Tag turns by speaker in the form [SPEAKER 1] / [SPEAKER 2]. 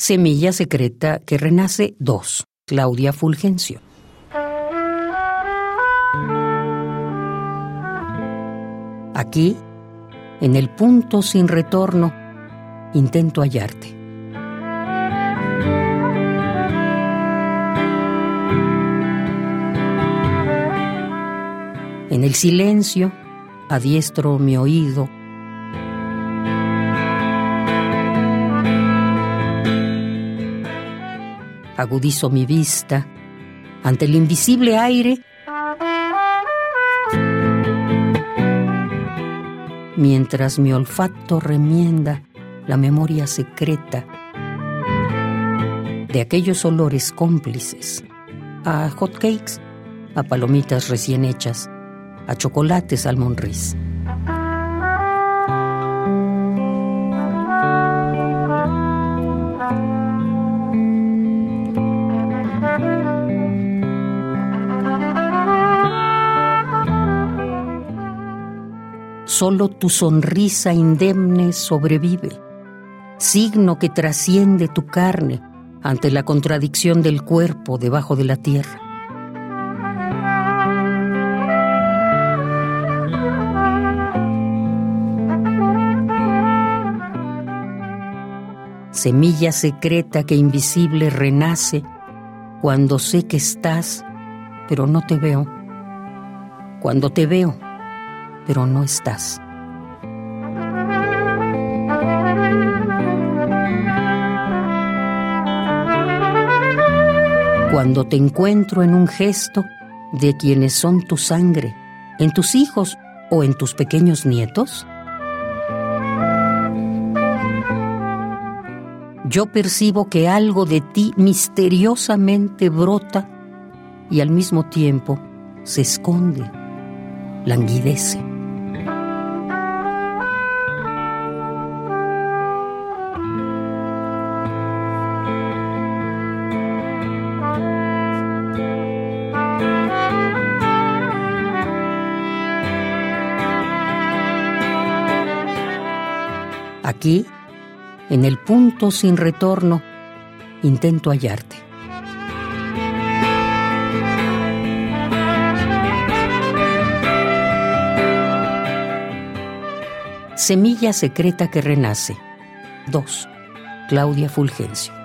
[SPEAKER 1] Semilla secreta que renace 2. Claudia Fulgencio. Aquí, en el punto sin retorno, intento hallarte. En el silencio, adiestro mi oído agudizo mi vista ante el invisible aire mientras mi olfato remienda la memoria secreta de aquellos olores cómplices, a hotcakes, a palomitas recién hechas, a chocolates al monriz. Solo tu sonrisa indemne sobrevive, signo que trasciende tu carne ante la contradicción del cuerpo debajo de la tierra. Semilla secreta que invisible renace cuando sé que estás, pero no te veo. Cuando te veo, pero no estás. Cuando te encuentro en un gesto de quienes son tu sangre, en tus hijos o en tus pequeños nietos, yo percibo que algo de ti misteriosamente brota y al mismo tiempo se esconde, languidece. Aquí, en el punto sin retorno, intento hallarte. Semilla secreta que renace. 2. Claudia Fulgencio.